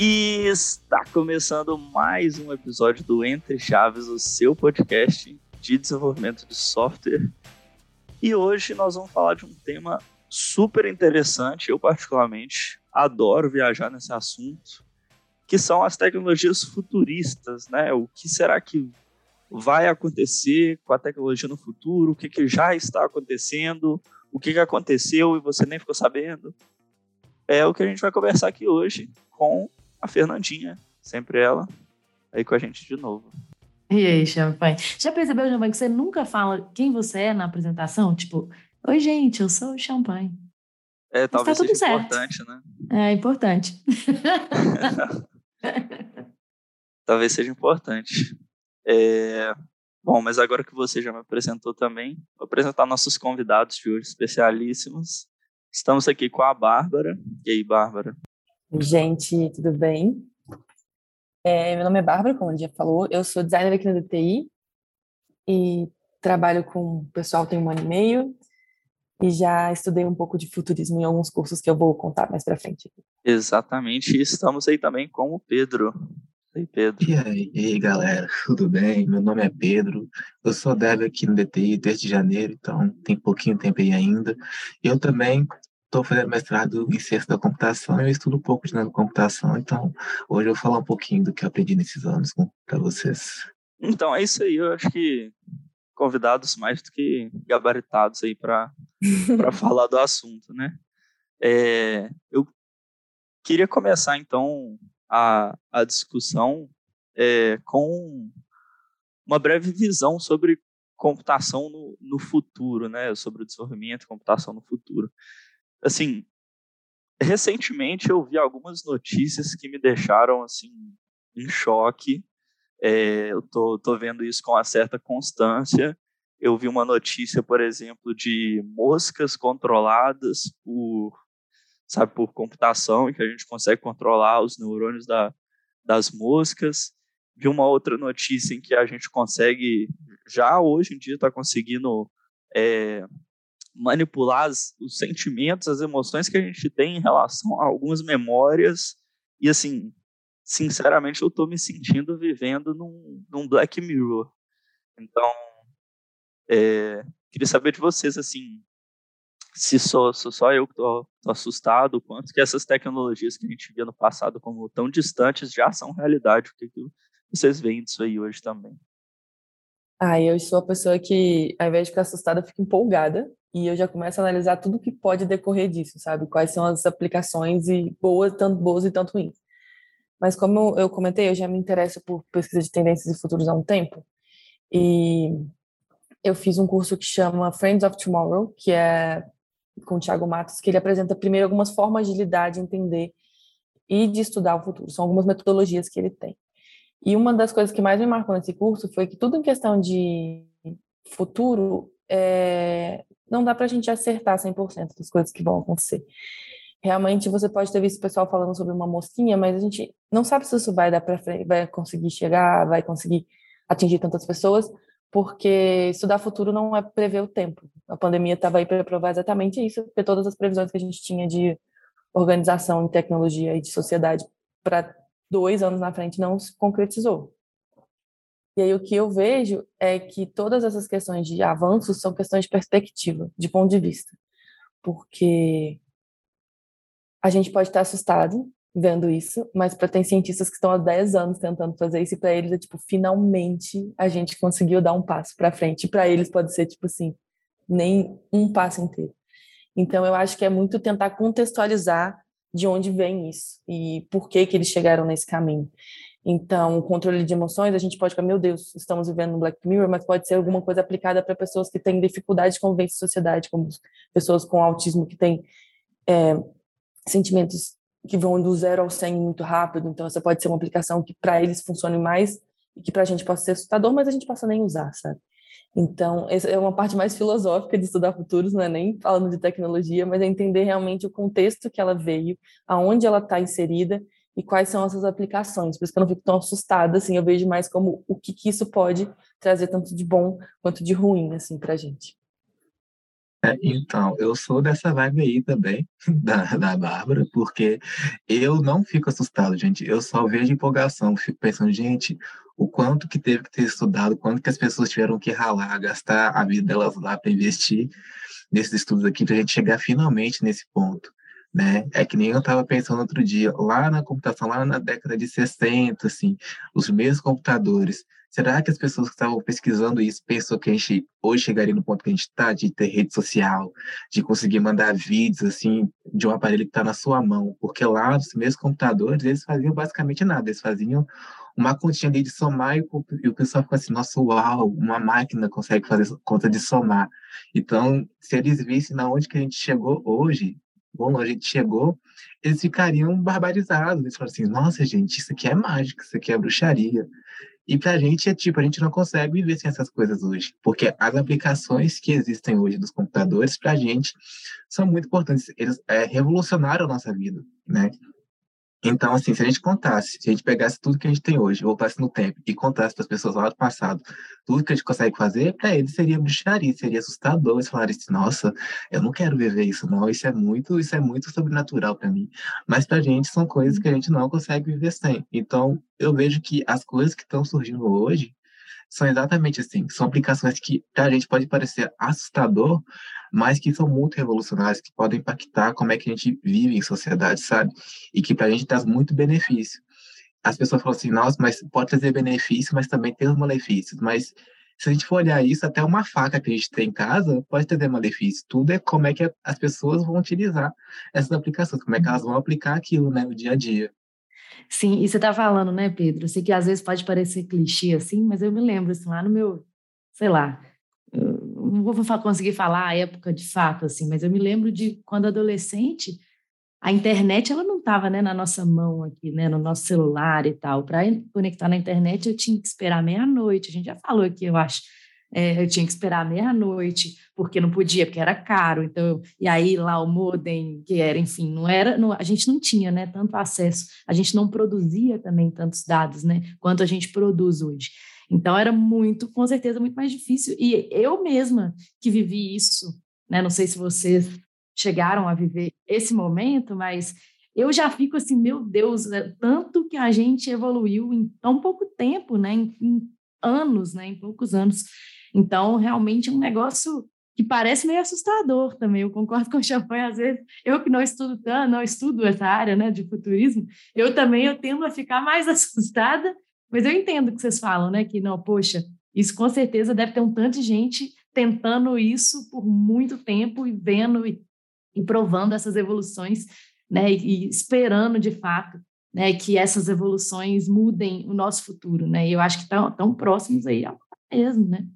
E está começando mais um episódio do Entre Chaves, o seu podcast de desenvolvimento de software. E hoje nós vamos falar de um tema super interessante. Eu, particularmente, adoro viajar nesse assunto, que são as tecnologias futuristas, né? O que será que vai acontecer com a tecnologia no futuro? O que, que já está acontecendo? O que, que aconteceu e você nem ficou sabendo? É o que a gente vai conversar aqui hoje com a Fernandinha, sempre ela, aí com a gente de novo. E aí, Champanhe? Já percebeu, Champanhe, que você nunca fala quem você é na apresentação? Tipo, oi, gente, eu sou o Champanhe. É, Mas talvez tá seja certo. importante, né? É importante. talvez seja importante. É... Bom, mas agora que você já me apresentou também, vou apresentar nossos convidados de hoje, especialíssimos. Estamos aqui com a Bárbara. E aí, Bárbara? Gente, tudo bem? É, meu nome é Bárbara, como a já falou, eu sou designer aqui na DTI e trabalho com o pessoal tem um ano e meio e já estudei um pouco de futurismo em alguns cursos que eu vou contar mais para frente. Exatamente, e estamos aí também com o Pedro. E aí, Pedro. E aí, e aí, galera, tudo bem? Meu nome é Pedro, eu sou dev aqui no DTI desde janeiro, então tem pouquinho tempo aí ainda. Eu também estou fazendo mestrado em ciência da computação, eu estudo um pouco de computação, então hoje eu vou falar um pouquinho do que aprendi nesses anos para vocês. Então, é isso aí, eu acho que convidados mais do que gabaritados aí para falar do assunto, né? É, eu queria começar, então, a, a discussão é, com uma breve visão sobre computação no, no futuro, né? Sobre o desenvolvimento de computação no futuro assim, recentemente eu vi algumas notícias que me deixaram assim em choque. É, eu tô, tô vendo isso com uma certa constância. Eu vi uma notícia, por exemplo, de moscas controladas por, sabe, por computação, em que a gente consegue controlar os neurônios da, das moscas. Vi uma outra notícia em que a gente consegue, já hoje em dia, está conseguindo é, manipular os sentimentos, as emoções que a gente tem em relação a algumas memórias. E assim, sinceramente, eu estou me sentindo vivendo num, num Black Mirror. Então, é, queria saber de vocês, assim, se sou, sou só eu que estou assustado, quanto que essas tecnologias que a gente via no passado como tão distantes já são realidade. O que, que vocês veem disso aí hoje também? Ah, eu sou a pessoa que, ao invés de ficar assustada, fica empolgada e eu já começo a analisar tudo que pode decorrer disso, sabe? Quais são as aplicações e boas, tanto boas e tanto ruins. Mas como eu comentei, eu já me interesso por pesquisa de tendências e futuros há um tempo. E eu fiz um curso que chama Friends of Tomorrow, que é com o Thiago Matos, que ele apresenta primeiro algumas formas de lidar, de entender e de estudar o futuro. São algumas metodologias que ele tem. E uma das coisas que mais me marcou nesse curso foi que tudo em questão de futuro é, não dá para a gente acertar 100% das coisas que vão acontecer. Realmente, você pode ter visto o pessoal falando sobre uma mosquinha, mas a gente não sabe se isso vai dar para vai conseguir chegar, vai conseguir atingir tantas pessoas, porque estudar futuro não é prever o tempo. A pandemia estava aí para provar exatamente isso, porque todas as previsões que a gente tinha de organização, de tecnologia e de sociedade para dois anos na frente não se concretizou. E aí o que eu vejo é que todas essas questões de avanços são questões de perspectiva, de ponto de vista. Porque a gente pode estar assustado vendo isso, mas para tem cientistas que estão há 10 anos tentando fazer isso e para eles é tipo, finalmente a gente conseguiu dar um passo para frente. E para eles pode ser tipo assim, nem um passo inteiro. Então eu acho que é muito tentar contextualizar de onde vem isso e por que que eles chegaram nesse caminho. Então, o controle de emoções, a gente pode ficar, meu Deus, estamos vivendo no Black Mirror, mas pode ser alguma coisa aplicada para pessoas que têm dificuldade de conviver em sociedade, como pessoas com autismo que têm é, sentimentos que vão do zero ao 100 muito rápido. Então, essa pode ser uma aplicação que para eles funcione mais e que para a gente possa ser assustador, mas a gente possa nem usar, sabe? Então, essa é uma parte mais filosófica de estudar futuros, não é nem falando de tecnologia, mas é entender realmente o contexto que ela veio, aonde ela está inserida e quais são essas aplicações. Por isso que eu não fico tão assustada, assim, eu vejo mais como o que, que isso pode trazer tanto de bom quanto de ruim, assim, para a gente. É, então, eu sou dessa vibe aí também, da, da Bárbara, porque eu não fico assustado, gente. Eu só vejo empolgação, fico pensando, gente, o quanto que teve que ter estudado, quanto que as pessoas tiveram que ralar, gastar a vida delas lá para investir nesses estudos aqui, para a gente chegar finalmente nesse ponto. Né? É que nem eu estava pensando outro dia, lá na computação, lá na década de 60, assim, os mesmos computadores, Será que as pessoas que estavam pesquisando isso pensam que a gente hoje chegaria no ponto que a gente está, de ter rede social, de conseguir mandar vídeos assim de um aparelho que está na sua mão? Porque lá, os mesmos computadores, eles faziam basicamente nada, eles faziam uma continha ali de somar e o, pessoal ficou assim, nossa, uau, uma máquina consegue fazer conta de somar. Então, se eles vissem na onde que a gente chegou hoje, bom, a gente chegou, eles ficariam barbarizados. Eles falaram assim, nossa, gente, isso aqui é mágica, isso aqui é bruxaria. E para a gente é tipo, a gente não consegue viver sem essas coisas hoje, porque as aplicações que existem hoje dos computadores para a gente são muito importantes. Eles é, revolucionaram a nossa vida, né? Então, assim, se a gente contasse, se a gente pegasse tudo que a gente tem hoje, voltasse no tempo e contasse para as pessoas lá do passado tudo que a gente consegue fazer, para eles seria bruxaria, seria assustador. Eles falarem assim, nossa, eu não quero viver isso, não. Isso é muito, isso é muito sobrenatural para mim. Mas para a gente são coisas que a gente não consegue viver sem. Então, eu vejo que as coisas que estão surgindo hoje são exatamente assim, são aplicações que para a gente pode parecer assustador, mas que são muito revolucionárias, que podem impactar como é que a gente vive em sociedade, sabe? E que para a gente traz muito benefício. As pessoas falam assim, nossa, mas pode trazer benefício, mas também tem os malefícios. Mas se a gente for olhar isso, até uma faca que a gente tem em casa pode trazer malefício. Tudo é como é que as pessoas vão utilizar essas aplicações, como é que elas vão aplicar aquilo né, no dia a dia. Sim, e você está falando, né, Pedro? Eu sei que às vezes pode parecer clichê assim, mas eu me lembro, assim, lá no meu, sei lá, não vou conseguir falar a época de fato, assim, mas eu me lembro de quando adolescente, a internet ela não estava né, na nossa mão aqui, né, no nosso celular e tal. Para conectar na internet eu tinha que esperar meia-noite. A gente já falou aqui, eu acho. É, eu tinha que esperar meia-noite, porque não podia, porque era caro. Então, e aí lá o modem, que era, enfim, não era, não, a gente não tinha, né, tanto acesso. A gente não produzia também tantos dados, né, quanto a gente produz hoje. Então era muito, com certeza, muito mais difícil. E eu mesma que vivi isso, né, não sei se vocês chegaram a viver esse momento, mas eu já fico assim, meu Deus, né, tanto que a gente evoluiu em tão pouco tempo, né, em, em anos, né, em poucos anos. Então, realmente é um negócio que parece meio assustador também. Eu concordo com o Champagne, às vezes, eu que não estudo tanto, não estudo essa área né, de futurismo, eu também eu tendo a ficar mais assustada, mas eu entendo o que vocês falam, né? Que não, poxa, isso com certeza deve ter um tanto de gente tentando isso por muito tempo e vendo e, e provando essas evoluções, né? E, e esperando de fato né, que essas evoluções mudem o nosso futuro, né? E eu acho que estão tão próximos aí mesmo, né?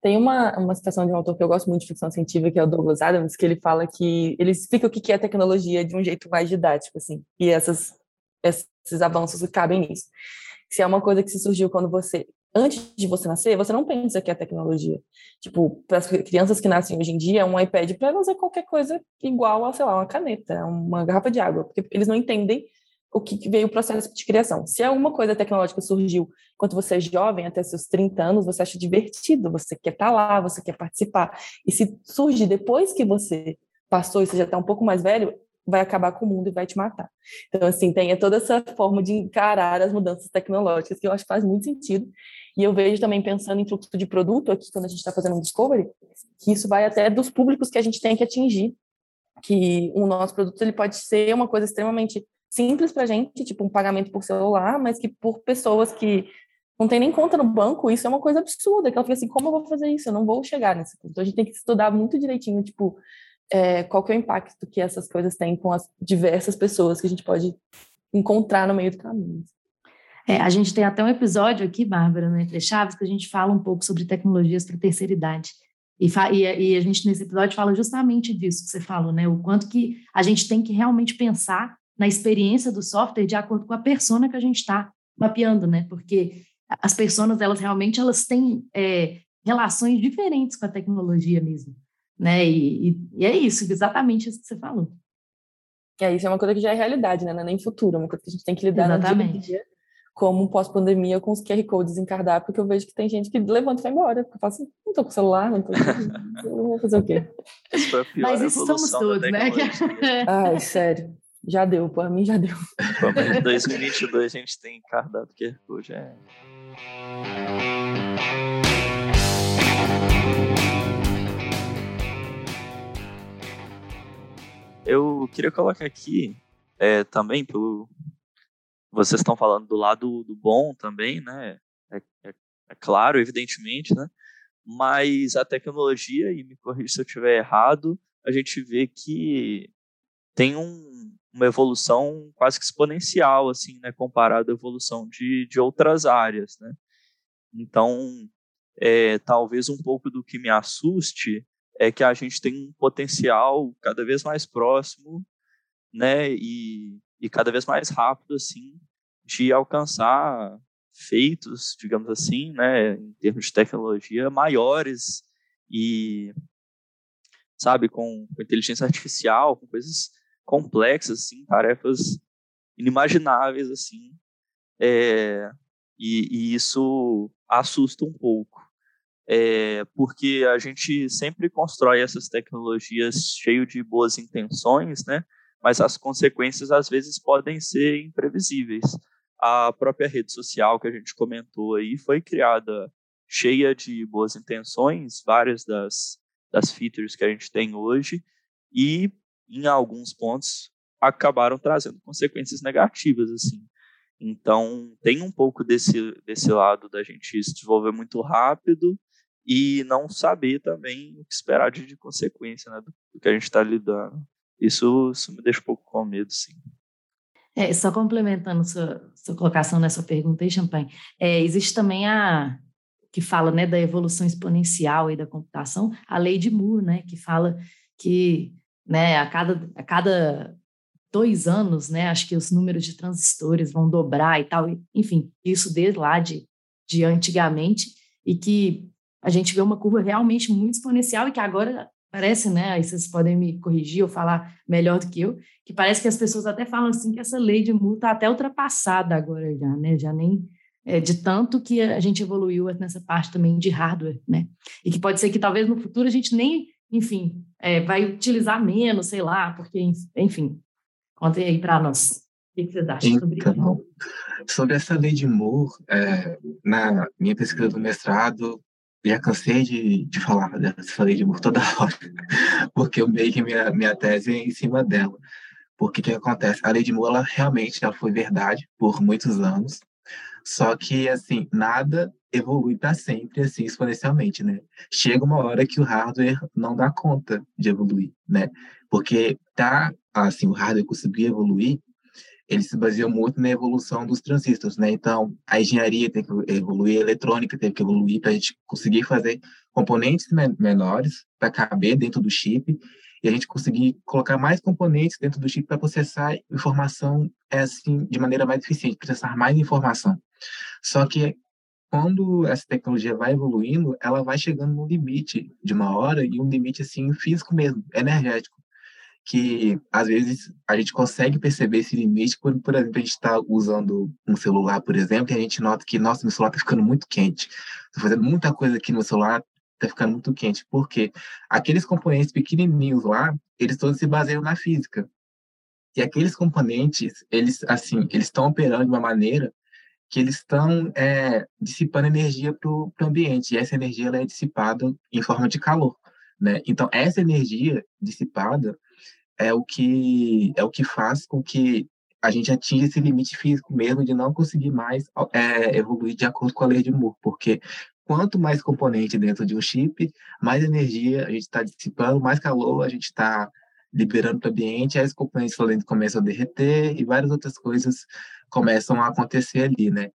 Tem uma, uma citação de um autor que eu gosto muito de ficção científica, que é o Douglas Adams, que ele fala que ele explica o que é tecnologia de um jeito mais didático, assim, e essas, esses avanços cabem nisso. Se é uma coisa que se surgiu quando você, antes de você nascer, você não pensa que é tecnologia. Tipo, para as crianças que nascem hoje em dia, um iPad para fazer qualquer coisa igual a, sei lá, uma caneta, uma garrafa de água, porque eles não entendem o que veio o processo de criação. Se alguma coisa tecnológica surgiu quando você é jovem, até seus 30 anos, você acha divertido, você quer estar tá lá, você quer participar. E se surge depois que você passou e você já está um pouco mais velho, vai acabar com o mundo e vai te matar. Então, assim, tem toda essa forma de encarar as mudanças tecnológicas que eu acho que faz muito sentido. E eu vejo também, pensando em fluxo de produto aqui, quando a gente está fazendo um discovery, que isso vai até dos públicos que a gente tem que atingir, que o nosso produto ele pode ser uma coisa extremamente simples para a gente, tipo um pagamento por celular, mas que por pessoas que não tem nem conta no banco, isso é uma coisa absurda, que ela fica assim, como eu vou fazer isso? Eu não vou chegar nesse ponto. Então a gente tem que estudar muito direitinho, tipo, é, qual que é o impacto que essas coisas têm com as diversas pessoas que a gente pode encontrar no meio do caminho. É, a gente tem até um episódio aqui, Bárbara, no Entre Chaves, que a gente fala um pouco sobre tecnologias para terceira idade. E, e, a gente, nesse episódio, fala justamente disso que você falou, né? O quanto que a gente tem que realmente pensar na experiência do software de acordo com a persona que a gente está mapeando, né? Porque as pessoas, elas realmente elas têm é, relações diferentes com a tecnologia mesmo, né? E, e, é isso, exatamente isso que você falou. É, isso é uma coisa que já é realidade, né? Não é nem futuro, é uma coisa que a gente tem que lidar exatamente. no dia, dia como pós-pandemia com os QR Codes em cardápio, porque eu vejo que tem gente que levanta e vai embora. Porque eu falo assim, não tô com celular, não tô eu vou fazer o quê? Mas isso somos todos, né? Ai, sério. Já deu, para mim já deu. Em 2022 a gente tem cardápio QR Code, é... Eu queria colocar aqui é, também, pelo, vocês estão falando do lado do bom também, né? É, é, é, claro, evidentemente, né? Mas a tecnologia, e me corrija se eu estiver errado, a gente vê que tem um, uma evolução quase que exponencial, assim, né? Comparado à evolução de, de outras áreas, né? Então, é, talvez um pouco do que me assuste é que a gente tem um potencial cada vez mais próximo, né? E e cada vez mais rápido, assim, de alcançar feitos, digamos assim, né, em termos de tecnologia, maiores e, sabe, com, com inteligência artificial, com coisas complexas, assim, tarefas inimagináveis, assim, é, e, e, isso assusta um pouco, é, porque a gente sempre constrói essas tecnologias cheio de boas intenções, né, mas as consequências às vezes podem ser imprevisíveis. A própria rede social que a gente comentou aí foi criada cheia de boas intenções, várias das, das features que a gente tem hoje, e em alguns pontos acabaram trazendo consequências negativas, assim. Então, tem um pouco desse, desse lado da gente se desenvolver muito rápido e não saber também o que esperar de, de consequência né, do, do que a gente está lidando. Isso, isso me deixa um pouco com medo, sim. É, só complementando sua, sua colocação nessa pergunta aí, Champagne, é, existe também a que fala né, da evolução exponencial e da computação, a lei de Moore, né, que fala que né, a, cada, a cada dois anos, né, acho que os números de transistores vão dobrar e tal, enfim, isso desde lá de, de antigamente, e que a gente vê uma curva realmente muito exponencial e que agora parece, né? Aí vocês podem me corrigir ou falar melhor do que eu, que parece que as pessoas até falam assim que essa lei de multa está até ultrapassada agora já, né? Já nem é, de tanto que a gente evoluiu nessa parte também de hardware, né? E que pode ser que talvez no futuro a gente nem, enfim, é, vai utilizar menos, sei lá, porque, enfim, contem aí para nós. O que vocês acham sobre então, isso? Sobre essa lei de Moore, é, na minha pesquisa do mestrado, já cansei de, de falar dessa lei de Moore toda hora, porque eu meio que minha, minha tese é em cima dela. Porque o que acontece? A lei de Moore, ela realmente ela foi verdade por muitos anos, só que, assim, nada evolui para sempre, assim, exponencialmente, né? Chega uma hora que o hardware não dá conta de evoluir, né? Porque tá, assim, o hardware conseguir evoluir ele se baseia muito na evolução dos transistores, né? Então, a engenharia tem que evoluir, a eletrônica tem que evoluir para a gente conseguir fazer componentes menores para caber dentro do chip e a gente conseguir colocar mais componentes dentro do chip para processar informação é assim de maneira mais eficiente, processar mais informação. Só que quando essa tecnologia vai evoluindo, ela vai chegando no limite de uma hora e um limite assim físico mesmo, energético que às vezes a gente consegue perceber esse limite quando, por exemplo, a gente está usando um celular, por exemplo, e a gente nota que, nossa, meu celular está ficando muito quente. Estou fazendo muita coisa aqui no meu celular, está ficando muito quente. Porque aqueles componentes pequenininhos lá, eles todos se baseiam na física. E aqueles componentes, eles, assim, eles estão operando de uma maneira que eles estão é, dissipando energia para o ambiente. E essa energia ela é dissipada em forma de calor. Né? Então, essa energia dissipada, é o que é o que faz com que a gente atinja esse limite físico mesmo de não conseguir mais é, evoluir de acordo com a lei de Moore, porque quanto mais componente dentro de um chip, mais energia a gente está dissipando, mais calor a gente está liberando para o ambiente, aí os componentes dentro começam a derreter e várias outras coisas começam a acontecer ali, né?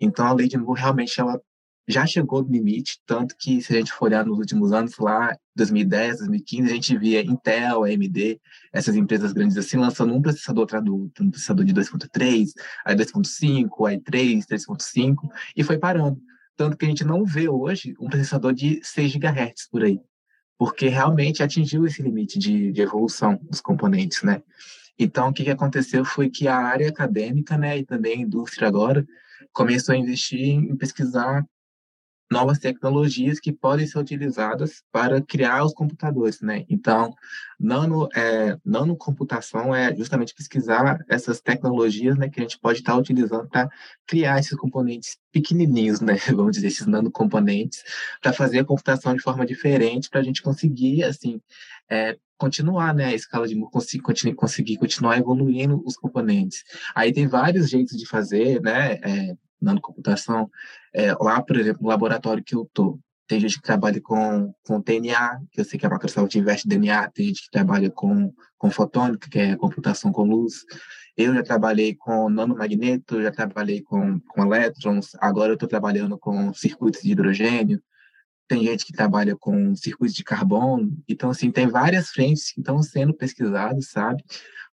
Então a lei de Moore realmente ela já chegou no limite, tanto que se a gente for olhar nos últimos anos, lá 2010, 2015, a gente via Intel, AMD, essas empresas grandes assim, lançando um processador atrás do outro, um processador de 2.3, aí 2.5, aí 3, 3.5, e foi parando. Tanto que a gente não vê hoje um processador de 6 GHz por aí, porque realmente atingiu esse limite de, de evolução dos componentes, né? Então, o que, que aconteceu foi que a área acadêmica, né, e também a indústria agora, começou a investir em pesquisar novas tecnologias que podem ser utilizadas para criar os computadores, né? Então, nano, é, nanocomputação é justamente pesquisar essas tecnologias, né, que a gente pode estar utilizando para criar esses componentes pequenininhos, né, vamos dizer, esses nanocomponentes, para fazer a computação de forma diferente, para a gente conseguir, assim, é, continuar, né, a escala de conseguir, conseguir continuar evoluindo os componentes. Aí tem vários jeitos de fazer, né, é, nanocomputação. É, lá, por exemplo, no laboratório que eu tô, tem gente que trabalha com, com DNA, que eu sei que a Microsoft investe DNA, tem gente que trabalha com, com fotônica, que é computação com luz. Eu já trabalhei com nanomagneto, já trabalhei com, com elétrons, agora eu estou trabalhando com circuitos de hidrogênio. Tem gente que trabalha com circuitos de carbono. Então, assim, tem várias frentes que estão sendo pesquisadas, sabe?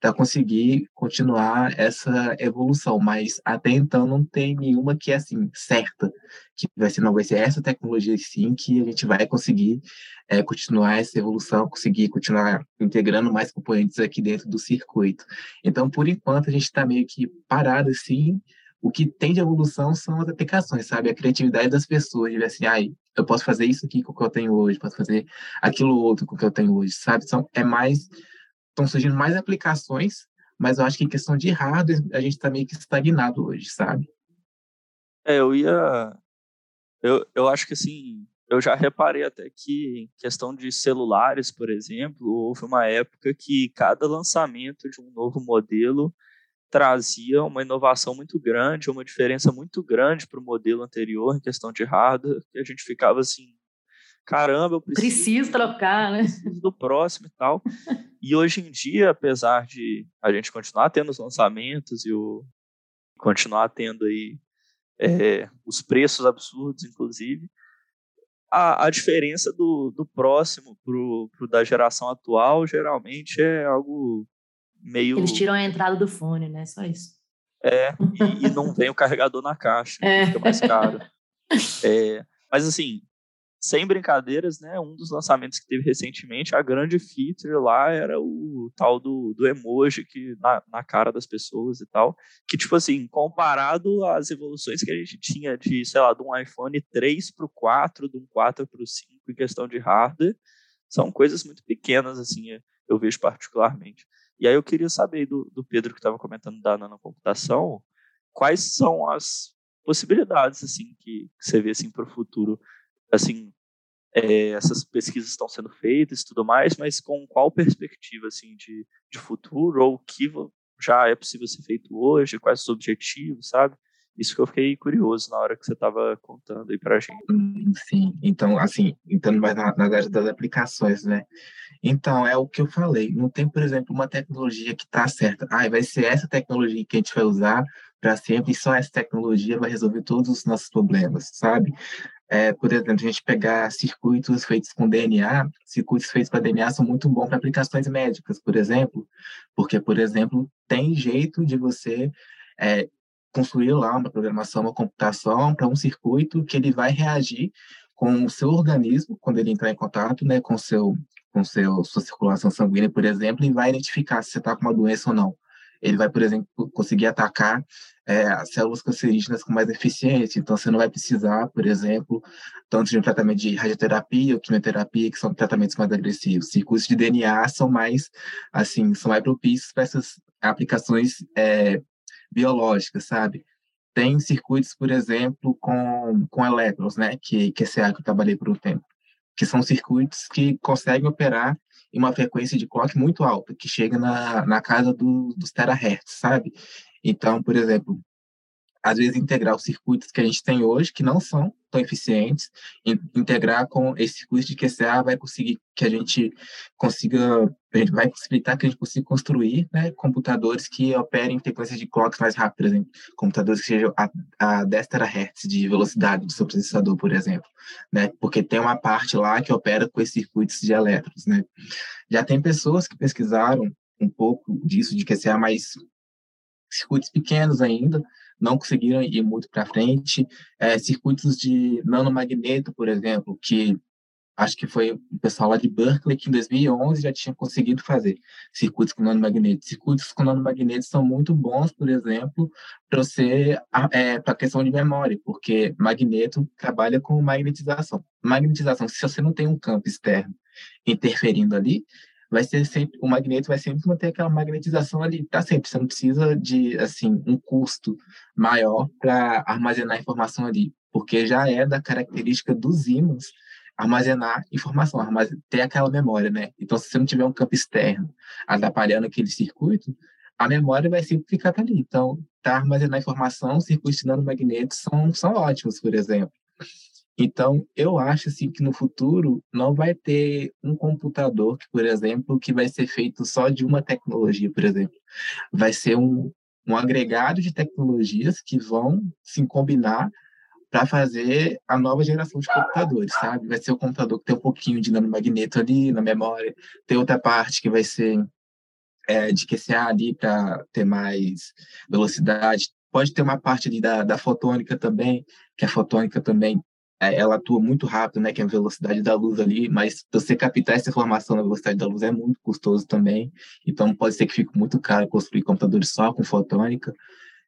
para conseguir continuar essa evolução, mas até então não tem nenhuma que é assim certa, que vai ser não vai ser essa tecnologia sim que a gente vai conseguir é, continuar essa evolução, conseguir continuar integrando mais componentes aqui dentro do circuito. Então, por enquanto a gente está meio que parado assim. O que tem de evolução são as aplicações, sabe? A criatividade das pessoas, de ver assim, ai, eu posso fazer isso aqui com o que eu tenho hoje, posso fazer aquilo outro com o que eu tenho hoje, sabe? Então, é mais estão surgindo mais aplicações, mas eu acho que em questão de hardware a gente está meio que estagnado hoje, sabe? É, eu ia. Eu, eu acho que assim, eu já reparei até que em questão de celulares, por exemplo, houve uma época que cada lançamento de um novo modelo trazia uma inovação muito grande, uma diferença muito grande para o modelo anterior em questão de hardware, que a gente ficava assim, caramba, eu preciso, preciso trocar, né? Do próximo e tal. e hoje em dia, apesar de a gente continuar tendo os lançamentos e o continuar tendo aí é, os preços absurdos, inclusive, a, a diferença do, do próximo pro, pro da geração atual geralmente é algo meio. Eles tiram a entrada do fone, né? Só isso. É, e, e não vem o carregador na caixa, é. fica mais caro. É, mas assim, sem brincadeiras, né, um dos lançamentos que teve recentemente, a grande feature lá era o tal do, do emoji que na, na cara das pessoas e tal, que tipo assim, comparado às evoluções que a gente tinha de, sei lá, de um iPhone 3 para o 4, de um 4 para o 5 em questão de hardware, são coisas muito pequenas, assim, eu vejo particularmente. E aí eu queria saber do, do Pedro que estava comentando da nanocomputação, quais são as possibilidades, assim, que, que você vê, assim, para o futuro assim, é, essas pesquisas estão sendo feitas e tudo mais, mas com qual perspectiva, assim, de, de futuro, ou o que já é possível ser feito hoje, quais os objetivos, sabe? Isso que eu fiquei curioso na hora que você estava contando aí para a gente. Sim, então, assim, entrando mais na, na das aplicações, né? Então, é o que eu falei. Não tem, por exemplo, uma tecnologia que está certa. Ah, vai ser essa tecnologia que a gente vai usar para sempre e só essa tecnologia vai resolver todos os nossos problemas, sabe? É, por exemplo, a gente pegar circuitos feitos com DNA, circuitos feitos para DNA são muito bons para aplicações médicas, por exemplo, porque, por exemplo, tem jeito de você é, construir lá uma programação, uma computação para um circuito que ele vai reagir com o seu organismo quando ele entrar em contato, né, com seu com seu sua circulação sanguínea, por exemplo, e vai identificar se você está com uma doença ou não ele vai, por exemplo, conseguir atacar é, as células cancerígenas com mais eficiência. Então, você não vai precisar, por exemplo, tanto de um tratamento de radioterapia ou quimioterapia, que são tratamentos mais agressivos. Circuitos de DNA são mais, assim, são mais propícios para essas aplicações é, biológicas, sabe? Tem circuitos, por exemplo, com, com elétrons, né? Que, que esse é que eu trabalhei por um tempo. Que são circuitos que conseguem operar em uma frequência de clock muito alta, que chega na, na casa do, dos terahertz, sabe? Então, por exemplo, às vezes integrar os circuitos que a gente tem hoje, que não são tão eficientes, integrar com esse circuito de QCA vai conseguir que a gente consiga, a gente vai possibilitar que a gente consiga construir né, computadores que operem em frequências de clocks mais rápidas, exemplo, computadores que sejam a, a 10 terahertz de velocidade do seu processador, por exemplo, né, porque tem uma parte lá que opera com esses circuitos de elétrons, né. Já tem pessoas que pesquisaram um pouco disso de QCA, mas circuitos pequenos ainda, não conseguiram ir muito para frente. É, circuitos de nanomagneto, por exemplo, que acho que foi o pessoal lá de Berkeley que em 2011 já tinha conseguido fazer circuitos com nanomagnetos. Circuitos com nanomagnetos são muito bons, por exemplo, para você é, para a questão de memória, porque magneto trabalha com magnetização. Magnetização, se você não tem um campo externo interferindo ali, vai ser sempre o magneto vai sempre manter aquela magnetização ali, tá sempre. Você não precisa de assim um custo maior para armazenar informação ali, porque já é da característica dos ímãs armazenar informação, armazenar, ter aquela memória, né? Então, se você não tiver um campo externo atrapalhando aquele circuito, a memória vai sempre ficar ali. Então, tá armazenar informação, circuitos nanomagnéticos são, são ótimos, por exemplo. Então, eu acho assim que no futuro não vai ter um computador que, por exemplo, que vai ser feito só de uma tecnologia, por exemplo. Vai ser um, um agregado de tecnologias que vão se combinar para fazer a nova geração de computadores, sabe? Vai ser o computador que tem um pouquinho de nanomagneto ali na memória, tem outra parte que vai ser é, de QCA ali para ter mais velocidade. Pode ter uma parte ali da, da fotônica também, que a fotônica também ela atua muito rápido, né, que é a velocidade da luz ali, mas você captar essa informação na velocidade da luz é muito custoso também, então pode ser que fique muito caro construir computadores só com fotônica.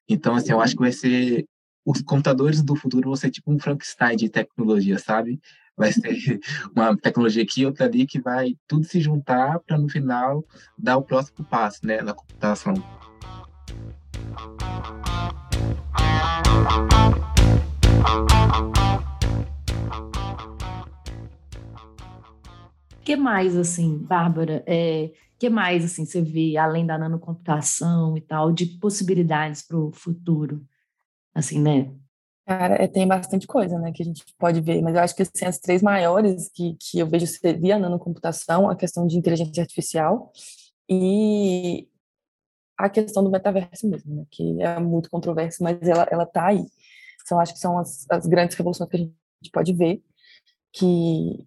Então, assim, eu acho que vai ser os computadores do futuro vão ser tipo um Frankenstein de tecnologia, sabe? Vai ser uma tecnologia aqui, outra ali, que vai tudo se juntar para no final dar o próximo passo, né, na computação. Que mais, assim, Bárbara, é, que mais, assim, você vê, além da nanocomputação e tal, de possibilidades para o futuro? assim, né? Cara, é, tem bastante coisa, né, que a gente pode ver, mas eu acho que assim, as três maiores que, que eu vejo seria a nanocomputação, a questão de inteligência artificial e a questão do metaverso mesmo, né, que é muito controverso, mas ela, ela tá aí. Então, acho que são as, as grandes revoluções que a gente pode ver, que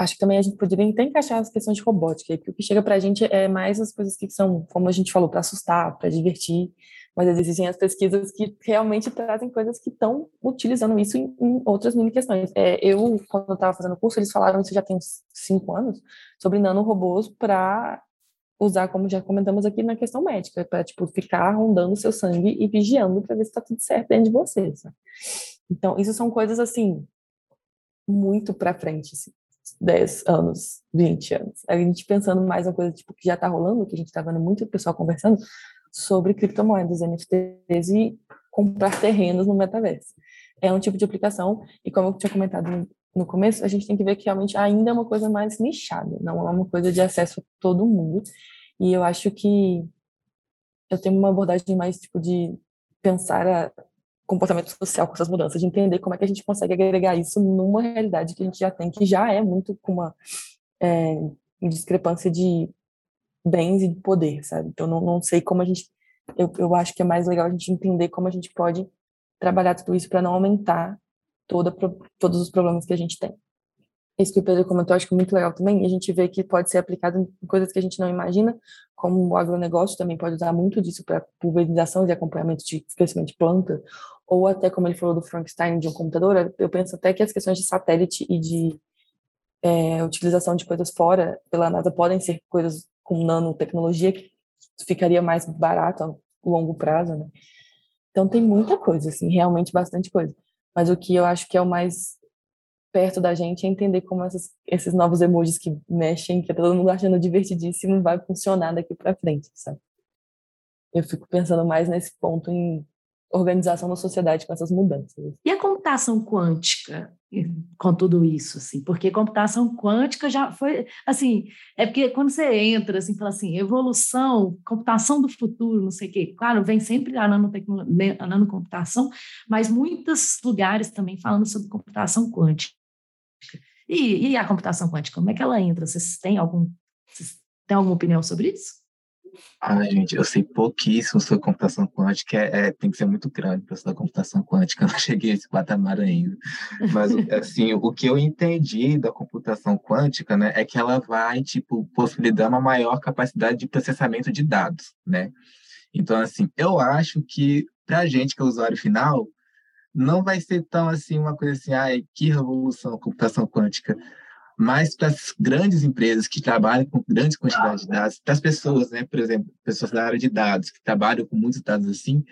acho que também a gente poderia até encaixar as questões de robótica, porque o que chega para a gente é mais as coisas que são, como a gente falou, para assustar, para divertir, mas existem as pesquisas que realmente trazem coisas que estão utilizando isso em, em outras mini questões. É, eu, quando estava fazendo o curso, eles falaram, isso já tem uns cinco anos, sobre nanorobôs para usar, como já comentamos aqui, na questão médica, para, tipo, ficar rondando seu sangue e vigiando para ver se está tudo certo dentro de você, sabe? Então, isso são coisas, assim, muito para frente, assim. 10 anos, 20 anos. A gente pensando mais uma coisa tipo que já está rolando, que a gente está vendo muito pessoal conversando, sobre criptomoedas, NFTs e comprar terrenos no metaverso. É um tipo de aplicação, e como eu tinha comentado no começo, a gente tem que ver que realmente ainda é uma coisa mais nichada, não é uma coisa de acesso a todo mundo. E eu acho que eu tenho uma abordagem mais tipo de pensar a comportamento social com essas mudanças, de entender como é que a gente consegue agregar isso numa realidade que a gente já tem, que já é muito com uma é, discrepância de bens e de poder, sabe? Então, não, não sei como a gente. Eu, eu acho que é mais legal a gente entender como a gente pode trabalhar tudo isso para não aumentar toda, todos os problemas que a gente tem. Isso que o Pedro comentou, acho que é muito legal também, e a gente vê que pode ser aplicado em coisas que a gente não imagina, como o agronegócio também pode usar muito disso para pulverização e acompanhamento de crescimento de planta, ou até, como ele falou do Frankenstein de um computador, eu penso até que as questões de satélite e de é, utilização de coisas fora pela NASA podem ser coisas com nanotecnologia que ficaria mais barato a longo prazo, né? Então tem muita coisa, assim, realmente bastante coisa. Mas o que eu acho que é o mais perto da gente é entender como essas, esses novos emojis que mexem, que tá todo mundo achando divertidíssimo, vai funcionar daqui para frente, sabe? Eu fico pensando mais nesse ponto em organização da sociedade com essas mudanças. E a computação quântica com tudo isso, assim, porque computação quântica já foi, assim, é porque quando você entra, assim, fala assim, evolução, computação do futuro, não sei o quê, claro, vem sempre a, a nanocomputação, mas muitos lugares também falando sobre computação quântica. E, e a computação quântica, como é que ela entra? Vocês têm algum, vocês têm alguma opinião sobre isso? Ah, gente, eu sei pouquíssimo sobre computação quântica, é, é tem que ser muito grande para estudar computação quântica, eu não cheguei a esse patamar ainda. Mas, assim, o que eu entendi da computação quântica, né, é que ela vai, tipo, possibilitar uma maior capacidade de processamento de dados, né? Então, assim, eu acho que para a gente que é usuário final, não vai ser tão, assim, uma coisa assim, ai, que revolução, computação quântica. Mas para as grandes empresas que trabalham com grandes quantidades de dados, para as pessoas, né, por exemplo, pessoas da área de dados que trabalham com muitos dados assim,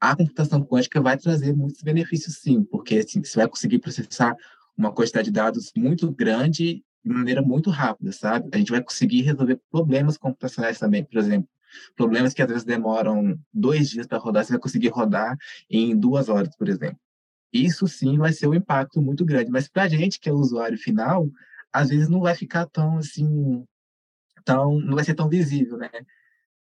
a computação quântica vai trazer muitos benefícios, sim, porque assim, você vai conseguir processar uma quantidade de dados muito grande de maneira muito rápida, sabe? A gente vai conseguir resolver problemas computacionais também, por exemplo, problemas que às vezes demoram dois dias para rodar, você vai conseguir rodar em duas horas, por exemplo. Isso sim vai ser um impacto muito grande, mas para a gente que é o usuário final, às vezes não vai ficar tão assim, tão, não vai ser tão visível, né?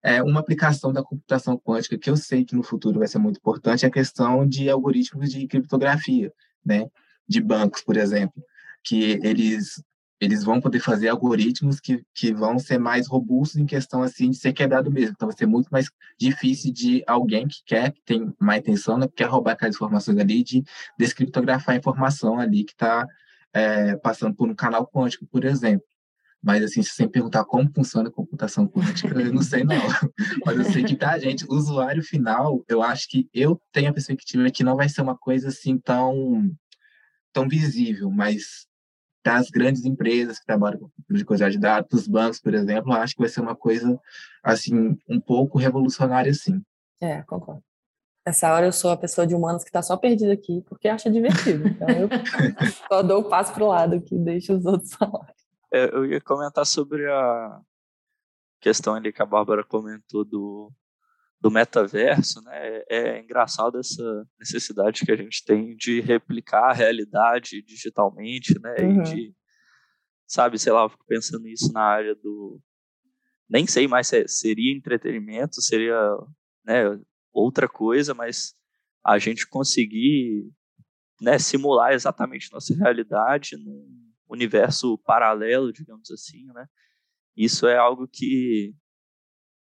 É, uma aplicação da computação quântica que eu sei que no futuro vai ser muito importante é a questão de algoritmos de criptografia, né? De bancos, por exemplo, que eles eles vão poder fazer algoritmos que, que vão ser mais robustos em questão assim de ser quebrado mesmo. Então vai ser muito mais difícil de alguém que quer, que tem má intenção, né, que quer roubar aquelas informações ali, de descriptografar a informação ali que está é, passando por um canal quântico, por exemplo. Mas, assim, se você perguntar como funciona a computação quântica, eu não sei, não. Mas eu sei que, pra gente, usuário final, eu acho que eu tenho a perspectiva que não vai ser uma coisa, assim, tão, tão visível, mas para as grandes empresas que trabalham com coisa de dados, os bancos, por exemplo, acho que vai ser uma coisa, assim, um pouco revolucionária, sim. É, concordo. Nessa hora eu sou a pessoa de humanos que está só perdida aqui porque acha divertido. Então eu só dou o passo para o lado aqui, deixa os outros falarem. É, eu ia comentar sobre a questão ali que a Bárbara comentou do, do metaverso, né? É, é engraçado essa necessidade que a gente tem de replicar a realidade digitalmente, né? Uhum. E de, sabe, sei lá, eu fico pensando nisso na área do nem sei mais se seria entretenimento, seria né, outra coisa, mas a gente conseguir né, simular exatamente nossa realidade num universo paralelo, digamos assim, né? Isso é algo que,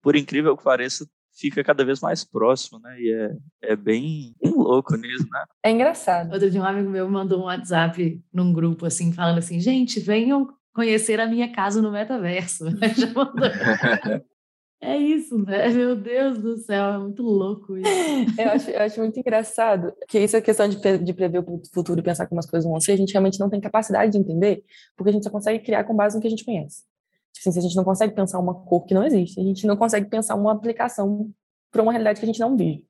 por incrível que pareça, fica cada vez mais próximo, né? E é, é bem, bem louco nisso, né? É engraçado. Outro dia um amigo meu mandou um WhatsApp num grupo, assim, falando assim, gente, venham conhecer a minha casa no metaverso. Já mandou. É isso, né? Meu Deus do céu, é muito louco isso. eu, acho, eu acho muito engraçado que isso é questão de, de prever o futuro e pensar como as coisas vão ser, a gente realmente não tem capacidade de entender, porque a gente só consegue criar com base no que a gente conhece. Tipo assim, se a gente não consegue pensar uma cor que não existe, a gente não consegue pensar uma aplicação para uma realidade que a gente não vive.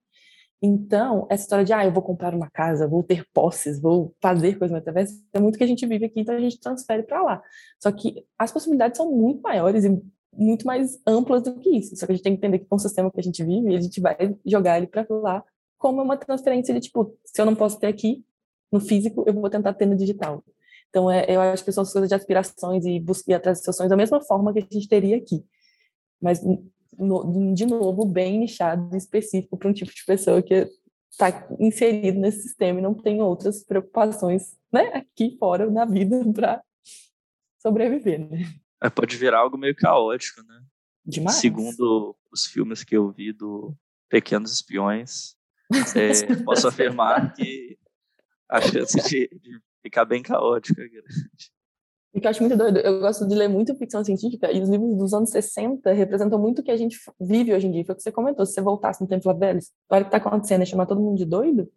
Então, essa história de, ah, eu vou comprar uma casa, vou ter posses, vou fazer coisas através, é muito que a gente vive aqui, então a gente transfere para lá. Só que as possibilidades são muito maiores e muito mais amplas do que isso. Só que a gente tem que entender que com o sistema que a gente vive, a gente vai jogar ele para lá como uma transferência de tipo, se eu não posso ter aqui no físico, eu vou tentar ter no digital. Então, é, eu acho que são coisas de aspirações e buscar atrás dos sonhos da mesma forma que a gente teria aqui. Mas, no, de novo, bem nichado e específico para um tipo de pessoa que está inserido nesse sistema e não tem outras preocupações né, aqui fora na vida para sobreviver. Né? É, pode virar algo meio caótico, né? Demais. Segundo os filmes que eu vi do Pequenos Espiões, é, posso afirmar que a chance de, de ficar bem caótica é grande. Que eu acho muito doido, eu gosto de ler muito ficção científica e os livros dos anos 60 representam muito o que a gente vive hoje em dia. Foi o que você comentou, se você voltasse no tempo Velhos, olha o que está acontecendo, é chamar todo mundo de doido.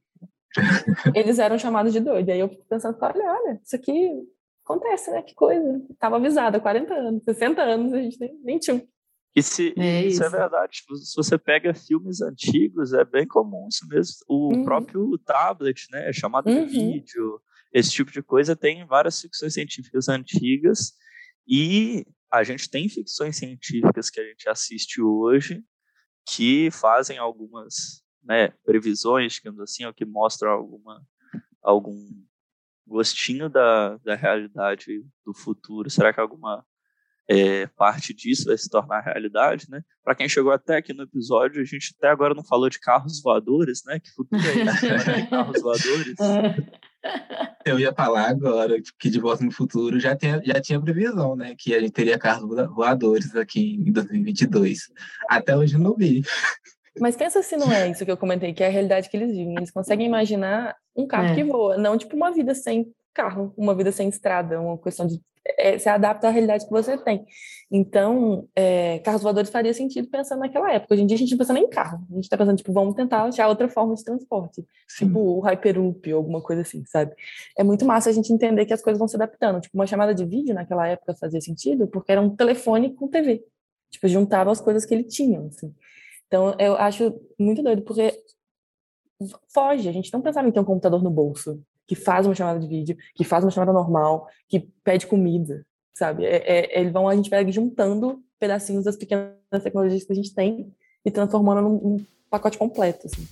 Eles eram chamados de doido. Aí eu fico pensando, olha, olha, isso aqui acontece, né? Que coisa. Tava avisada, 40 anos, 60 anos, a gente nem, nem tinha. E se, é isso. isso. é verdade, tipo, se você pega filmes antigos, é bem comum isso mesmo. O uhum. próprio tablet, né? Chamado uhum. de vídeo, esse tipo de coisa, tem várias ficções científicas antigas. E a gente tem ficções científicas que a gente assiste hoje que fazem algumas né, previsões, digamos assim, ou que mostram alguma, algum gostinho da, da realidade do futuro? Será que alguma é, parte disso vai se tornar realidade, né? Para quem chegou até aqui no episódio, a gente até agora não falou de carros voadores, né? Que futuro é esse? carros voadores? Eu ia falar agora que de volta no futuro já tinha, já tinha previsão, né? Que a gente teria carros voadores aqui em 2022. Até hoje não vi. Mas pensa se não é isso que eu comentei, que é a realidade que eles vivem. Eles conseguem imaginar um carro é. que voa, não tipo uma vida sem carro, uma vida sem estrada, uma questão de é, se adapta à realidade que você tem. Então, é, carros voadores faria sentido pensando naquela época. Hoje em dia a gente não pensa nem em carro. A gente está pensando, tipo, vamos tentar achar outra forma de transporte. Sim. Tipo o Hyperloop ou alguma coisa assim, sabe? É muito massa a gente entender que as coisas vão se adaptando. Tipo, uma chamada de vídeo naquela época fazia sentido porque era um telefone com TV. Tipo, juntava as coisas que ele tinha, assim. Então, eu acho muito doido, porque foge. A gente não pensava em ter um computador no bolso que faz uma chamada de vídeo, que faz uma chamada normal, que pede comida, sabe? É, é, eles vão, a gente vai juntando pedacinhos das pequenas tecnologias que a gente tem e transformando num, num pacote completo, assim.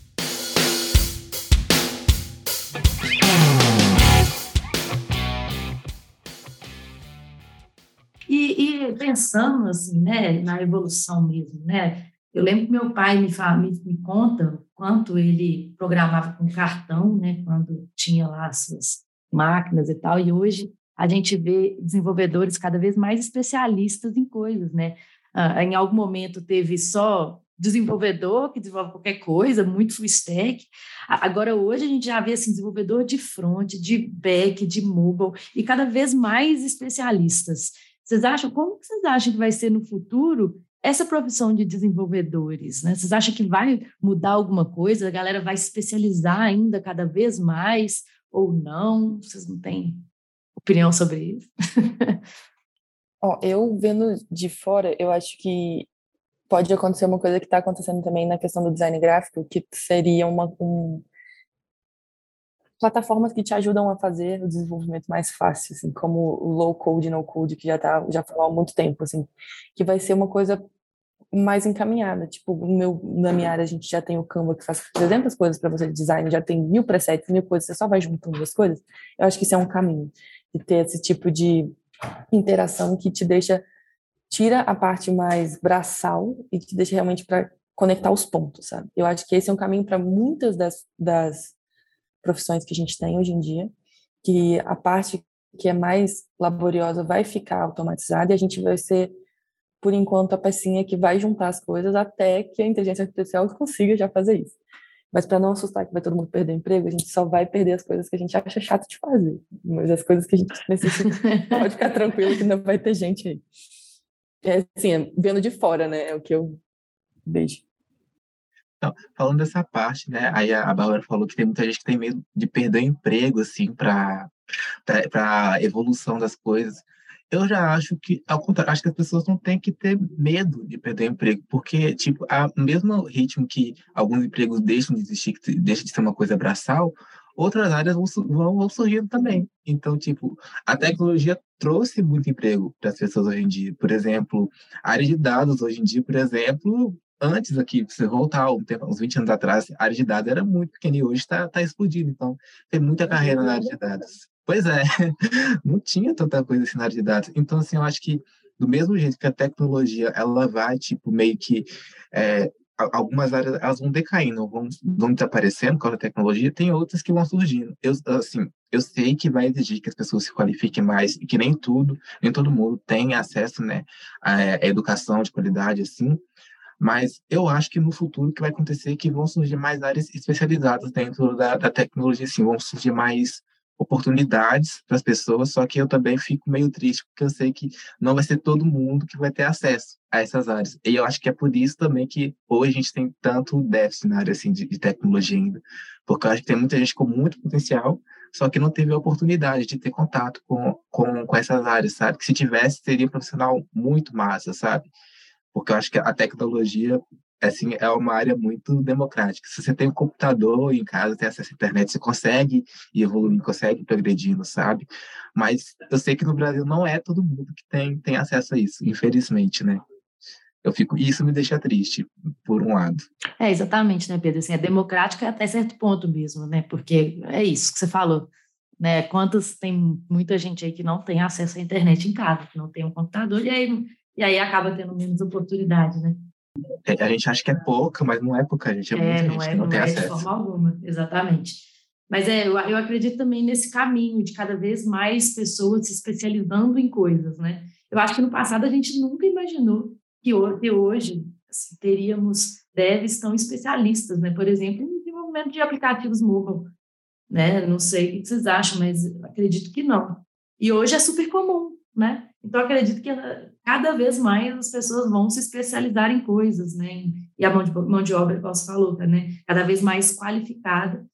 E, e, pensando assim, né, na evolução mesmo, né? Eu lembro que meu pai me, fala, me, me conta quanto ele programava com cartão, né, quando tinha lá as suas máquinas e tal, e hoje a gente vê desenvolvedores cada vez mais especialistas em coisas, né? Ah, em algum momento teve só desenvolvedor que desenvolve qualquer coisa, muito full stack. Agora, hoje, a gente já vê assim, desenvolvedor de front, de back, de mobile, e cada vez mais especialistas. Vocês acham, como vocês acham que vai ser no futuro essa profissão de desenvolvedores, né? Vocês acham que vai mudar alguma coisa? A galera vai especializar ainda cada vez mais ou não? Vocês não têm opinião sobre isso? Ó, eu vendo de fora, eu acho que pode acontecer uma coisa que está acontecendo também na questão do design gráfico, que seria uma um, plataformas que te ajudam a fazer o desenvolvimento mais fácil, assim, como o low code, no code, que já tá já falou há muito tempo, assim, que vai ser uma coisa mais encaminhada. Tipo, no meu, na minha área a gente já tem o Canva que faz 300 coisas para você de design, já tem mil presets, mil coisas, você só vai juntando as coisas. Eu acho que isso é um caminho de ter esse tipo de interação que te deixa tira a parte mais braçal e te deixa realmente para conectar os pontos, sabe? Eu acho que esse é um caminho para muitas das, das profissões que a gente tem hoje em dia, que a parte que é mais laboriosa vai ficar automatizada e a gente vai ser, por enquanto, a pecinha que vai juntar as coisas até que a inteligência artificial consiga já fazer isso. Mas para não assustar que vai todo mundo perder emprego, a gente só vai perder as coisas que a gente acha chato de fazer. Mas as coisas que a gente necessita, pode ficar tranquilo que não vai ter gente aí. É assim, vendo de fora, né? É o que eu vejo. Então, falando dessa parte, né? Aí a, Bárbara falou que tem muita gente que tem medo de perder o emprego, assim, para a evolução das coisas. Eu já acho que, ao contrário, acho que as pessoas não têm que ter medo de perder o emprego, porque, tipo, a mesmo ritmo que alguns empregos deixam de existir, que deixa de ser uma coisa braçal, outras áreas vão, vão, vão surgindo também. Então, tipo, a tecnologia trouxe muito emprego para as pessoas hoje em dia. Por exemplo, a área de dados hoje em dia, por exemplo, antes aqui, você voltar um tempo, uns 20 anos atrás, a área de dados era muito pequena e hoje está tá explodindo. Então, tem muita carreira na área de dados. Pois é, não tinha tanta coisa assim na área de dados. Então, assim, eu acho que do mesmo jeito que a tecnologia, ela vai, tipo, meio que... É, algumas áreas, elas vão decaindo, vão, vão desaparecendo com a tecnologia, tem outras que vão surgindo. Eu, assim, eu sei que vai exigir que as pessoas se qualifiquem mais e que nem tudo, nem todo mundo tem acesso, né, à educação de qualidade, assim, mas eu acho que no futuro o que vai acontecer é que vão surgir mais áreas especializadas dentro da, da tecnologia, assim, vão surgir mais oportunidades para as pessoas, só que eu também fico meio triste, porque eu sei que não vai ser todo mundo que vai ter acesso a essas áreas. E eu acho que é por isso também que hoje a gente tem tanto déficit na área assim, de, de tecnologia ainda, porque eu acho que tem muita gente com muito potencial, só que não teve a oportunidade de ter contato com, com, com essas áreas, sabe? Que se tivesse, seria um profissional muito massa, sabe? Porque eu acho que a tecnologia assim, é uma área muito democrática. Se você tem um computador em casa, tem acesso à internet, você consegue ir evoluindo, consegue progredindo, sabe? Mas eu sei que no Brasil não é todo mundo que tem, tem acesso a isso, infelizmente, né? Eu fico, isso me deixa triste, por um lado. É, exatamente, né, Pedro? Assim, é democrática até certo ponto mesmo, né? Porque é isso que você falou. Né? Quantos tem muita gente aí que não tem acesso à internet em casa, que não tem um computador, e aí e aí acaba tendo menos oportunidade, né? É, a gente acha que é pouca, mas não é pouca, a gente é, é muita não gente é, não, não tem é acesso. de forma alguma, exatamente. Mas é, eu, eu acredito também nesse caminho de cada vez mais pessoas se especializando em coisas, né? Eu acho que no passado a gente nunca imaginou que hoje assim, teríamos devs tão especialistas, né? Por exemplo, em desenvolvimento de aplicativos mobile. né? Não sei o que vocês acham, mas acredito que não. E hoje é super comum, né? Então, acredito que cada vez mais as pessoas vão se especializar em coisas, né? E a mão de, mão de obra, como você falou, né? Cada vez mais qualificada,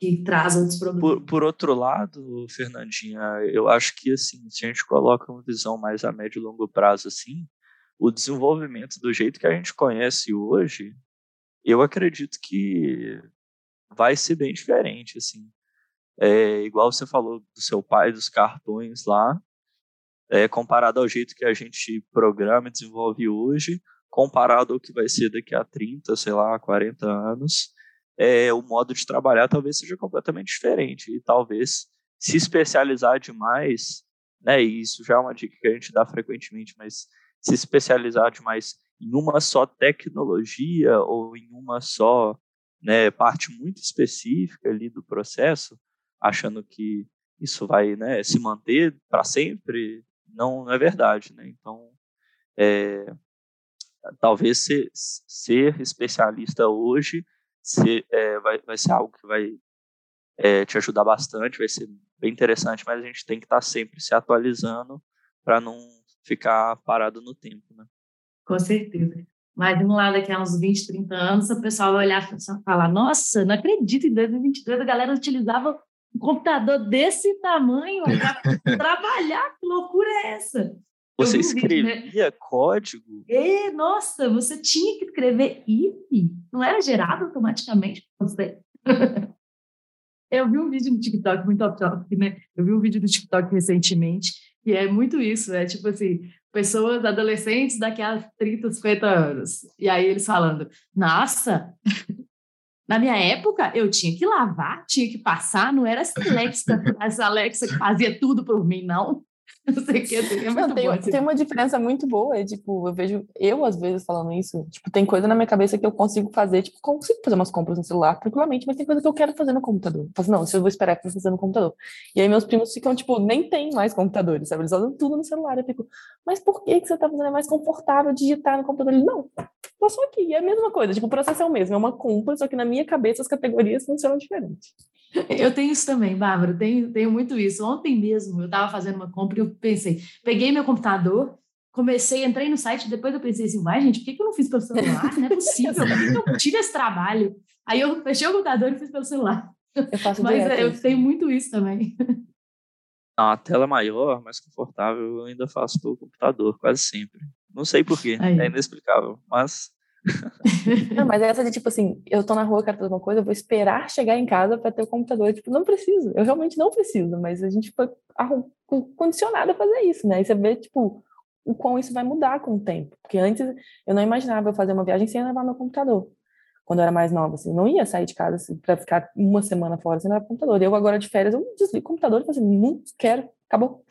que traz outros produtos. Por, por, outro lado, Fernandinha, eu acho que, assim, se a gente coloca uma visão mais a médio e longo prazo, assim, o desenvolvimento do jeito que a gente conhece hoje, eu acredito que vai ser bem diferente, assim. É, igual você falou do seu pai, dos cartões lá, é, comparado ao jeito que a gente programa e desenvolve hoje, comparado ao que vai ser daqui a 30, sei lá, 40 anos, é, o modo de trabalhar talvez seja completamente diferente. E talvez se especializar demais, né, e isso já é uma dica que a gente dá frequentemente, mas se especializar demais em uma só tecnologia ou em uma só né, parte muito específica ali do processo, achando que isso vai né, se manter para sempre, não, não, é verdade. Né? Então, é, talvez ser, ser, especialista hoje ser, é, vai, vai ser algo que vai é, te ajudar bastante, vai ser bem interessante, mas a gente tem que estar tá sempre se atualizando para não ficar parado no tempo. Né? Com certeza. Mas um lado, daqui a uns 20, 30 anos, o pessoal vai olhar e falar: Nossa, não acredito, em 2022 a galera utilizava um computador desse tamanho para trabalhar. Que loucura é essa? Você escrevia vídeo, né? código? É, nossa, você tinha que escrever if, não era gerado automaticamente você. Eu vi um vídeo no TikTok, muito off né? Eu vi um vídeo no TikTok recentemente, que é muito isso, é tipo assim, pessoas, adolescentes daqui a 30, 50 anos. E aí eles falando, nossa, na minha época eu tinha que lavar, tinha que passar, não era essa Alexa, essa Alexa que fazia tudo por mim, não. Não sei o que, é muito não, tem, uma diferença muito boa, é, tipo, eu vejo, eu às vezes falando isso, tipo, tem coisa na minha cabeça que eu consigo fazer, tipo, consigo fazer umas compras no celular tranquilamente, mas tem coisa que eu quero fazer no computador. Eu falo, não, se eu vou esperar para fazer no computador. E aí meus primos ficam, tipo, nem tem mais computadores, sabe? Eles usam tudo no celular. Eu fico, mas por que, que você tá fazendo? É mais confortável digitar no computador? Ele, não, tô só aqui. E é a mesma coisa, tipo, o processo é o mesmo, é uma compra, só que na minha cabeça as categorias funcionam diferente. Eu tenho isso também, Bárbara, tenho, tenho muito isso. Ontem mesmo eu estava fazendo uma compra e eu pensei, peguei meu computador, comecei, entrei no site, depois eu pensei assim, vai gente, por que, que eu não fiz pelo celular? Não é possível, por que eu tive esse trabalho? Aí eu fechei o computador e fiz pelo celular. Eu faço Mas direto, eu tenho muito isso também. A tela maior, mais confortável, eu ainda faço pelo computador, quase sempre. Não sei porquê, é inexplicável, mas não, mas essa de tipo assim, eu tô na rua, quero fazer uma coisa, eu vou esperar chegar em casa para ter o computador. Tipo, não preciso, eu realmente não preciso, mas a gente foi condicionada a fazer isso, né? E você vê, tipo, o quão isso vai mudar com o tempo. Porque antes eu não imaginava eu fazer uma viagem sem levar meu computador. Quando eu era mais nova, assim, não ia sair de casa assim, para ficar uma semana fora sem levar computador. Eu agora de férias, eu desligo o computador e falo assim, não quero, acabou.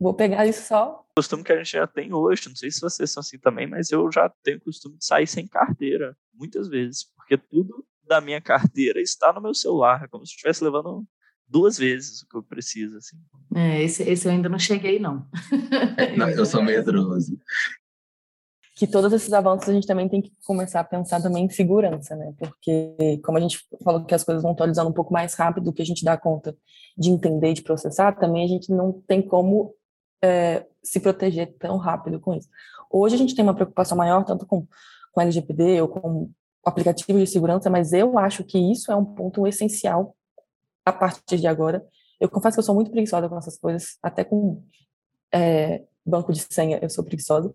Vou pegar isso só. Costume que a gente já tem hoje, não sei se vocês são assim também, mas eu já tenho o costume de sair sem carteira, muitas vezes, porque tudo da minha carteira está no meu celular, é como se eu estivesse levando duas vezes o que eu preciso, assim. É, esse, esse eu ainda não cheguei, não. não eu sou medroso. Que todos esses avanços a gente também tem que começar a pensar também em segurança, né? Porque, como a gente falou que as coisas vão atualizando um pouco mais rápido do que a gente dá conta de entender e de processar, também a gente não tem como é, se proteger tão rápido com isso. Hoje a gente tem uma preocupação maior tanto com, com LGPD ou com aplicativos de segurança, mas eu acho que isso é um ponto essencial a partir de agora. Eu confesso que eu sou muito preguiçosa com essas coisas, até com é, banco de senha eu sou preguiçosa.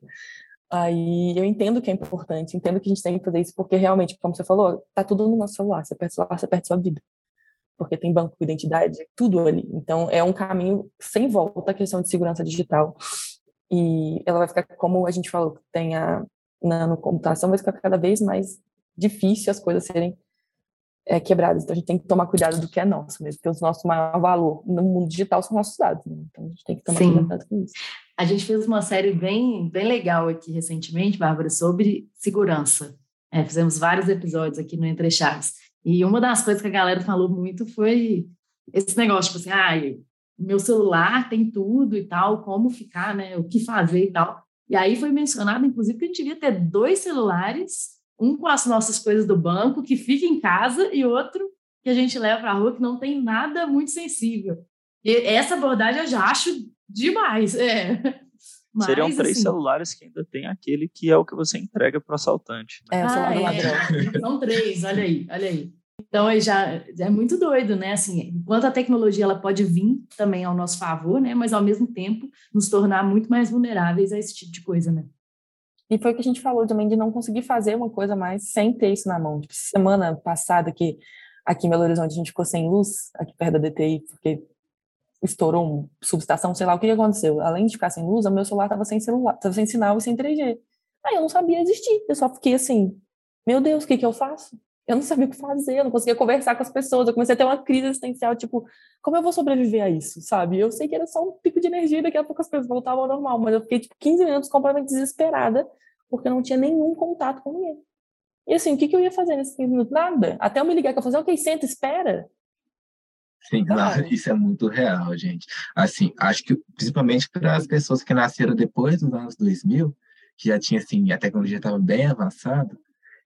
Aí eu entendo que é importante, entendo que a gente tem que fazer isso, porque realmente, como você falou, tá tudo no nosso celular. Você perde o celular, você perde sua vida porque tem banco de identidade, tudo ali. Então, é um caminho sem volta a questão de segurança digital. E ela vai ficar, como a gente falou, tem a nanocomputação, vai ficar cada vez mais difícil as coisas serem é, quebradas. Então, a gente tem que tomar cuidado do que é nosso mesmo, porque o nosso maior valor no mundo digital são nossos dados. Né? Então, a gente tem que tomar Sim. cuidado com isso. A gente fez uma série bem, bem legal aqui recentemente, Bárbara, sobre segurança. É, fizemos vários episódios aqui no Entre Chaves. E uma das coisas que a galera falou muito foi esse negócio, tipo assim, ah, meu celular tem tudo e tal, como ficar, né, o que fazer e tal. E aí foi mencionado, inclusive, que a gente devia ter dois celulares, um com as nossas coisas do banco, que fica em casa, e outro que a gente leva para a rua que não tem nada muito sensível. E essa abordagem eu já acho demais. É. Mas, Seriam três assim, celulares que ainda tem aquele que é o que você entrega para o assaltante. Né? É, o celular ah, do ladrão. É. São três, olha aí, olha aí. Então, já é muito doido, né? Assim, enquanto a tecnologia ela pode vir também ao nosso favor, né? Mas ao mesmo tempo nos tornar muito mais vulneráveis a esse tipo de coisa, né? E foi o que a gente falou também de não conseguir fazer uma coisa mais sem ter isso na mão. Tipo, semana passada que aqui em Belo Horizonte a gente ficou sem luz, aqui perto da DTI, porque estourou uma subestação, sei lá o que aconteceu. Além de ficar sem luz, o meu celular estava sem celular, estava sem sinal e sem 3G. Aí eu não sabia existir. Eu só fiquei assim, meu Deus, o que que eu faço? Eu não sabia o que fazer, eu não conseguia conversar com as pessoas. Eu comecei a ter uma crise existencial, tipo, como eu vou sobreviver a isso, sabe? Eu sei que era só um pico de energia, daqui a pouco as coisas voltavam ao normal, mas eu fiquei, tipo, 15 minutos completamente desesperada, porque eu não tinha nenhum contato com ninguém. E assim, o que, que eu ia fazer nesses 15 minutos? Nada. Até eu me ligar que eu fazer, ok, senta, espera. Sim, claro, isso é muito real, gente. Assim, acho que principalmente para as pessoas que nasceram depois dos anos 2000, que já tinha assim, a tecnologia estava bem avançada,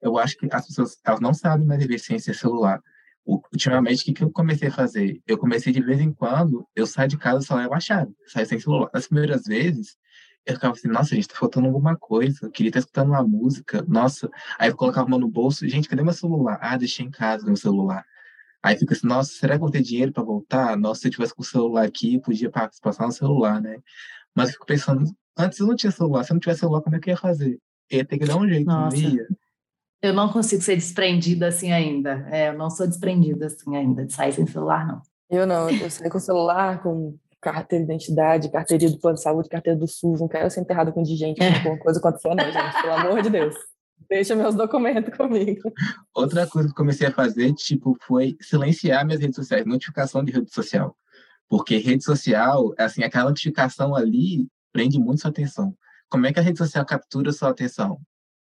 eu acho que as pessoas elas não sabem mais viver sem ser celular. Ultimamente, o que, eu comecei a fazer? Eu comecei de vez em quando, eu saio de casa só levo a chave, saio sem celular. Nas primeiras vezes, eu ficava assim, nossa, gente, tá faltando alguma coisa, eu queria estar escutando uma música, nossa. Aí eu colocava a mão no bolso, gente, cadê meu celular? Ah, deixei em casa meu celular. Aí fica assim, nossa, será que eu vou ter dinheiro para voltar? Nossa, se eu tivesse com o celular aqui, eu podia passar no celular, né? Mas eu fico pensando, antes eu não tinha celular, se eu não tivesse celular, como é que eu ia fazer? Eu ia ter que dar um jeito, nossa. não ia? Eu não consigo ser desprendida assim ainda. É, eu não sou desprendida assim ainda, de sair sem celular, não. Eu não, eu saio com celular, com carteira de identidade, carteirinha do plano de saúde, carteira do SUS, não quero ser enterrado com indigente, com alguma coisa aconteceu, não, gente, pelo amor de Deus. Deixa meus documentos comigo. Outra coisa que comecei a fazer, tipo, foi silenciar minhas redes sociais, notificação de rede social. Porque rede social, assim, aquela notificação ali prende muito sua atenção. Como é que a rede social captura sua atenção?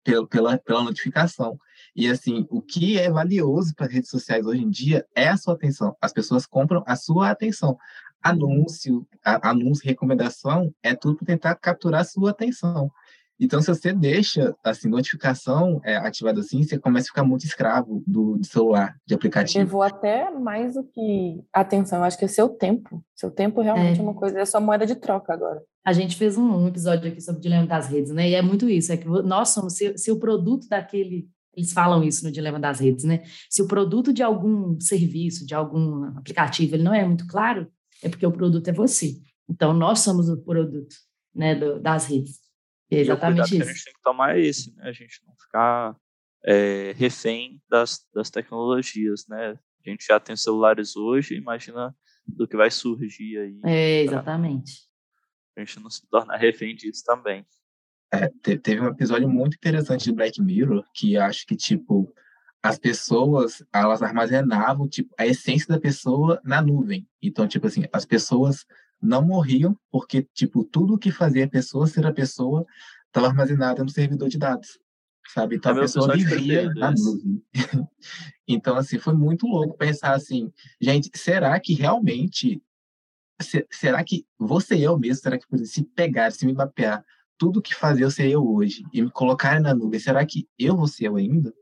Pela, pela, pela notificação. E, assim, o que é valioso para redes sociais hoje em dia é a sua atenção. As pessoas compram a sua atenção. Anúncio, a, anúncio, recomendação, é tudo para tentar capturar a sua atenção. Então, se você deixa assim notificação é, ativada assim, você começa a ficar muito escravo do, do celular, de aplicativo. Eu vou até mais do que atenção, eu acho que é seu tempo. Seu tempo realmente é, é uma coisa, é sua moeda de troca agora. A gente fez um, episódio aqui sobre o dilema das redes, né? E é muito isso, é que nós somos, se, se o produto daquele eles falam isso no dilema das redes, né? Se o produto de algum serviço, de algum aplicativo, ele não é muito claro, é porque o produto é você. Então, nós somos o produto né, do, das redes. É exatamente e o isso. que a gente tem que tomar é esse, né? A gente não ficar é, refém das, das tecnologias, né? A gente já tem celulares hoje, imagina do que vai surgir aí. É, exatamente. A gente não se tornar refém disso também. É, teve um episódio muito interessante de Black Mirror que acho que, tipo, as pessoas, elas armazenavam, tipo, a essência da pessoa na nuvem. Então, tipo assim, as pessoas não morriam, porque, tipo, tudo que fazia a pessoa ser a pessoa estava armazenado no servidor de dados, sabe? Então, é a pessoa vivia na nuvem. então, assim, foi muito louco pensar assim, gente, será que realmente, será que você e eu mesmo, será que se pegar, se me mapear, tudo que fazia eu ser eu hoje e me colocar na nuvem, será que eu vou ser eu ainda?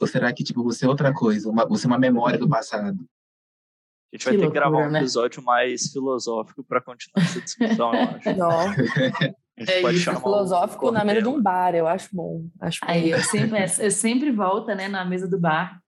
Ou será que, tipo, você é outra coisa, uma, você é uma memória do passado? A gente vai que ter loucura, que gravar um né? episódio mais filosófico para continuar essa discussão, eu acho. Não. É isso, filosófico um na mesa de um bar, eu acho bom. Acho bom. Aí eu sempre, eu sempre volto, né, na mesa do bar.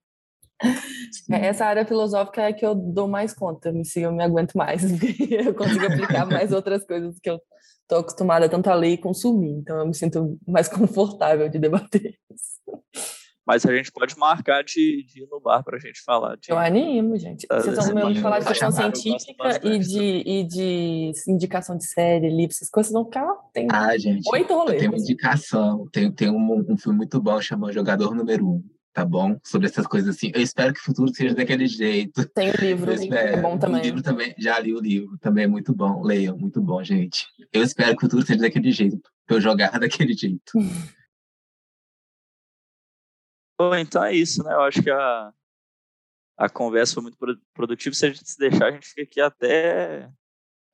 É, essa área filosófica é que eu dou mais conta, me eu me aguento mais, eu consigo aplicar mais outras coisas que eu estou acostumada tanto a ler e consumir, então eu me sinto mais confortável de debater isso. Mas a gente pode marcar de, de ir no bar para a gente falar. De, eu animo, gente. Vocês estão me falar de questão científica e de, e de indicação de série, livro, essas coisas vão ficar. Tem ah, gente. Oito rolês. Tem uma indicação. Tem, tem um, um filme muito bom chamado Jogador Número Um tá bom? Sobre essas coisas assim. Eu espero que o futuro seja daquele jeito. Tem o livro, é bom também. O livro também, já li o livro, também é muito bom. Leiam, muito bom, gente. Eu espero que o futuro seja daquele jeito, pra eu jogar daquele jeito. Bom, então é isso, né? Eu acho que a, a conversa foi muito produtiva. Se a gente se deixar, a gente fica aqui até,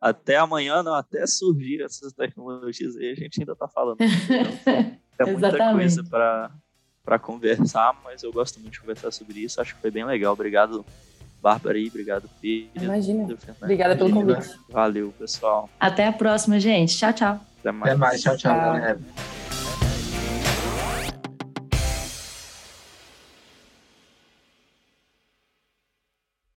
até amanhã, não, até surgir essas tecnologias aí, a gente ainda está falando. Então, é muita coisa para para conversar, mas eu gosto muito de conversar sobre isso. Acho que foi bem legal. Obrigado, Bárbara aí. Obrigado, Pedro. Imagina. Obrigada pelo convite. Valeu, pessoal. Até a próxima, gente. Tchau, tchau. Até mais. Até mais. Tchau, tchau, tchau. galera.